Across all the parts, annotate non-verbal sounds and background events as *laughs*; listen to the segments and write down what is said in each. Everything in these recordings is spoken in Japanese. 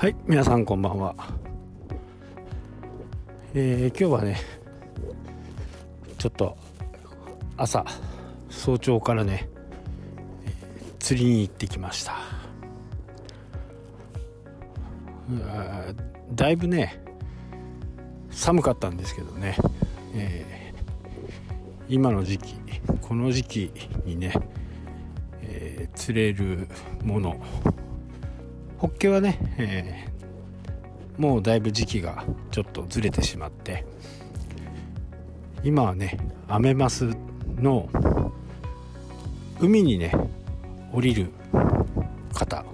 はい皆さんこんばんは。えー、今日はねちょっと朝早朝からね、釣りに行ってきました。だいぶね寒かったんですけどね、えー、今の時期この時期にね、えー、釣れるものホッケはね、えー、もうだいぶ時期がちょっとずれてしまって今はねアメマスの海にね降りる方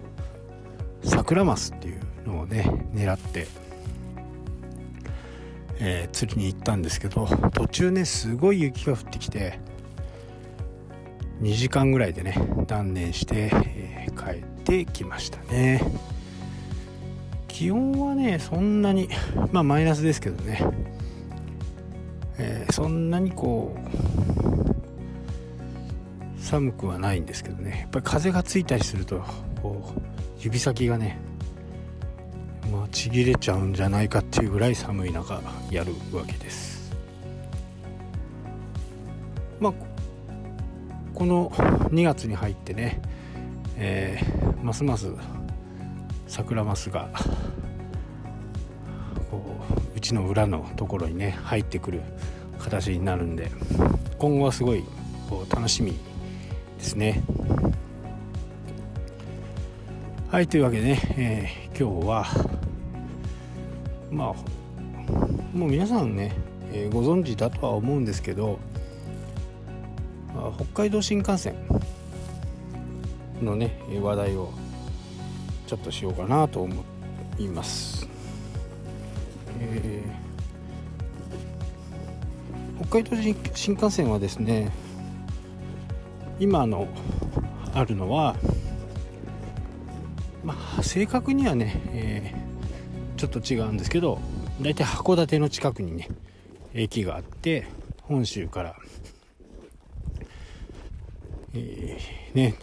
サクラマスっていうのをね狙って、えー、釣りに行ったんですけど途中ねすごい雪が降ってきて2時間ぐらいでね断念して、帰ってきましたね。気温はねそんなにまあマイナスですけどね、えー、そんなにこう寒くはないんですけどね。やっぱり風がついたりするとこう指先がねまあちぎれちゃうんじゃないかっていうぐらい寒い中やるわけです。まあこの2月に入ってね、えー、ますます桜マスがこううちの裏のところにね入ってくる形になるんで今後はすごいこう楽しみですね。はいというわけでね、えー、今日はまあもう皆さんね、えー、ご存知だとは思うんですけど北海道新幹線のね話題をちょっとしようかなと思います、えー、北海道新幹線はですね今のあるのはまあ正確にはね、えー、ちょっと違うんですけど大体函館の近くにね駅があって本州からえー、ね、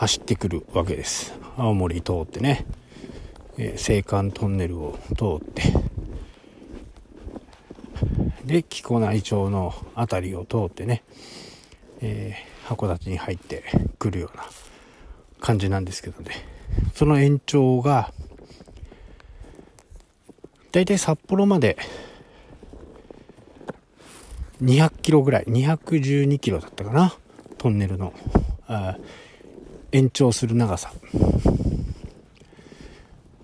走ってくるわけです。青森通ってね、えー、青函トンネルを通って、で、木古内町の辺りを通ってね、えー、函館に入ってくるような感じなんですけどね、その延長が、だいたい札幌まで200キロぐらい、212キロだったかな、トンネルの、あ延長する長さ。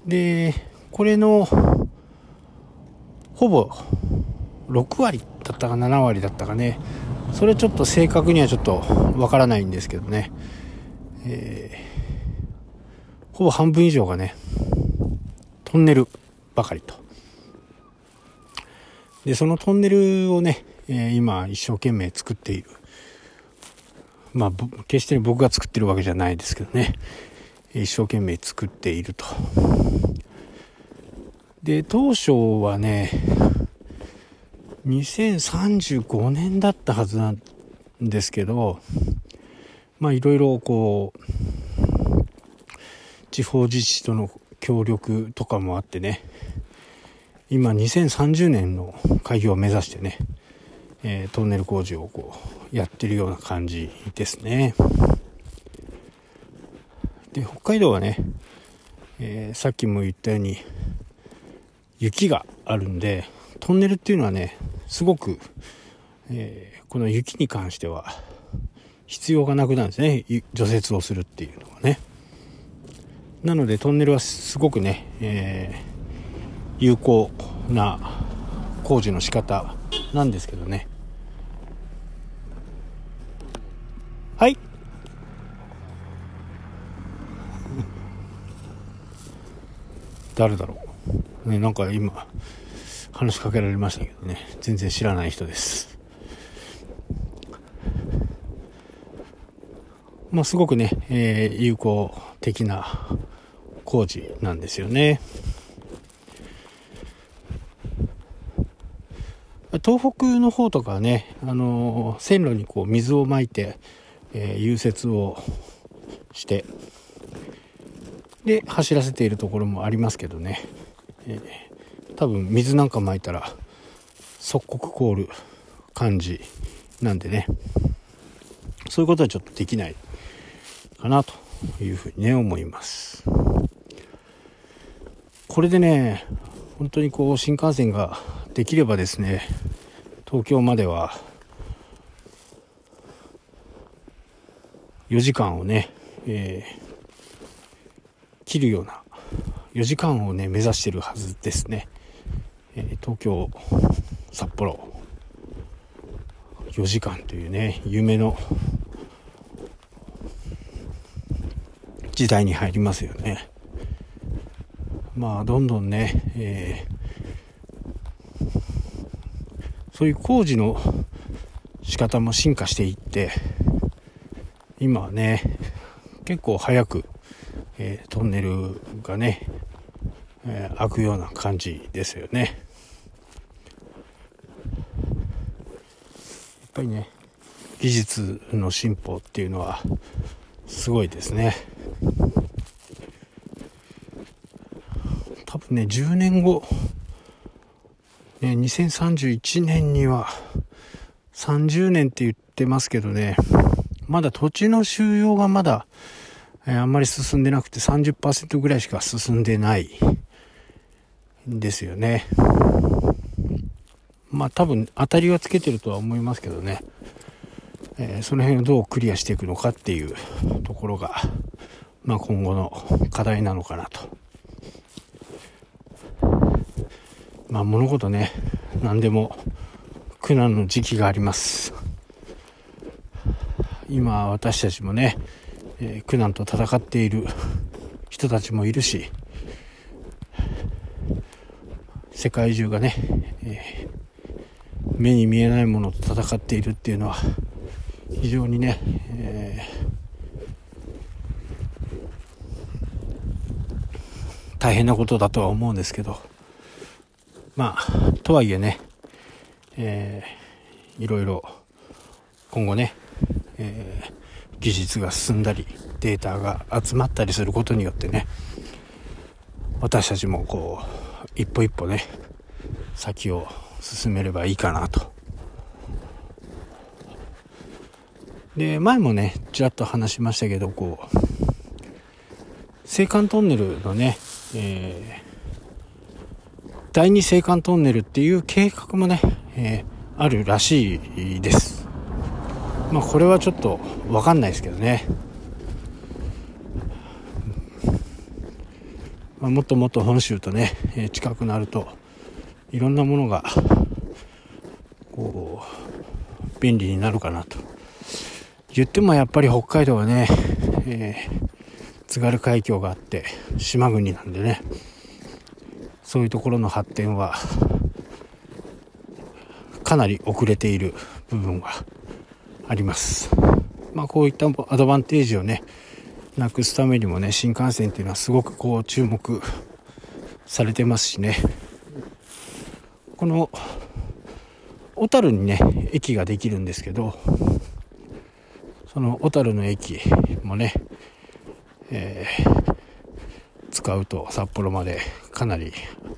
で、これの、ほぼ6割だったか7割だったかね、それちょっと正確にはちょっとわからないんですけどね、えー、ほぼ半分以上がね、トンネルばかりと。で、そのトンネルをね、え、今一生懸命作っている。まあ、決して僕が作ってるわけじゃないですけどね。一生懸命作っていると。で、当初はね、2035年だったはずなんですけど、まあいろいろこう、地方自治との協力とかもあってね、今2030年の開業を目指してね、えー、トンネル工事をこうやってるような感じですね。で、北海道はね、えー、さっきも言ったように雪があるんで、トンネルっていうのはね、すごく、えー、この雪に関しては必要がなくなるんですね。除雪をするっていうのはね。なのでトンネルはすごくね、えー、有効な工事の仕方なんですけどね。はい。誰だろう。ね、なんか今、話しかけられましたけどね、全然知らない人です。まあ、すごくね、えー、有効的な工事なんですよね。東北の方とかね、あのー、線路にこう水をまいて、えー、融雪をして、で走らせているところもありますけどね、えー、多分水なんか撒いたら即刻凍る感じなんでね。そういうことはちょっとできないかなというふうにね思います。これでね本当にこう新幹線ができればですね東京までは4時間をね、えー、切るような4時間をね目指してるはずですね、えー、東京札幌。4時間というね夢の時代に入りますよね。まあどんどんね、えー、そういう工事の仕方も進化していって今はね結構早く、えー、トンネルがね、えー、開くような感じですよね。やっぱりね技術の進歩っていうのはすごいですね。多分ね10年後、ね、2031年には30年って言ってますけどねまだ土地の収容がまだ、あんまり進んでなくて30%ぐらいしか進んでないんですよね。まあ多分当たりはつけてるとは思いますけどね、えー、その辺をどうクリアしていくのかっていうところが、まあ今後の課題なのかなと。まあ物事ね、何でも苦難の時期があります。今私たちもね、えー、苦難と戦っている *laughs* 人たちもいるし世界中がね、えー、目に見えないものと戦っているっていうのは非常にね、えー、大変なことだとは思うんですけどまあとはいえね、えー、いろいろ今後ねえー、技術が進んだりデータが集まったりすることによってね私たちもこう一歩一歩ね先を進めればいいかなと。で前もねちらっと話しましたけどこう青函トンネルのね、えー、第二青函トンネルっていう計画もね、えー、あるらしいです。まあこれはちょっと分かんないですけどね、まあ、もっともっと本州とね、え近くなるといろんなものがこう便利になるかなと。言ってもやっぱり北海道はね、えー、津軽海峡があって島国なんでねそういうところの発展はかなり遅れている部分があります。まあ、こういったアドバンテージをね、なくすためにもね、新幹線っていうのはすごくこう注目されてますしね。この、小樽にね、駅ができるんですけど、その小樽の駅もね、えー、使うと札幌までかなり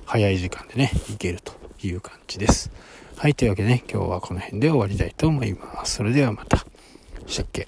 早い時間でね、行けるという感じです。はい、というわけでね、今日はこの辺で終わりたいと思います。それではまた。したっけ？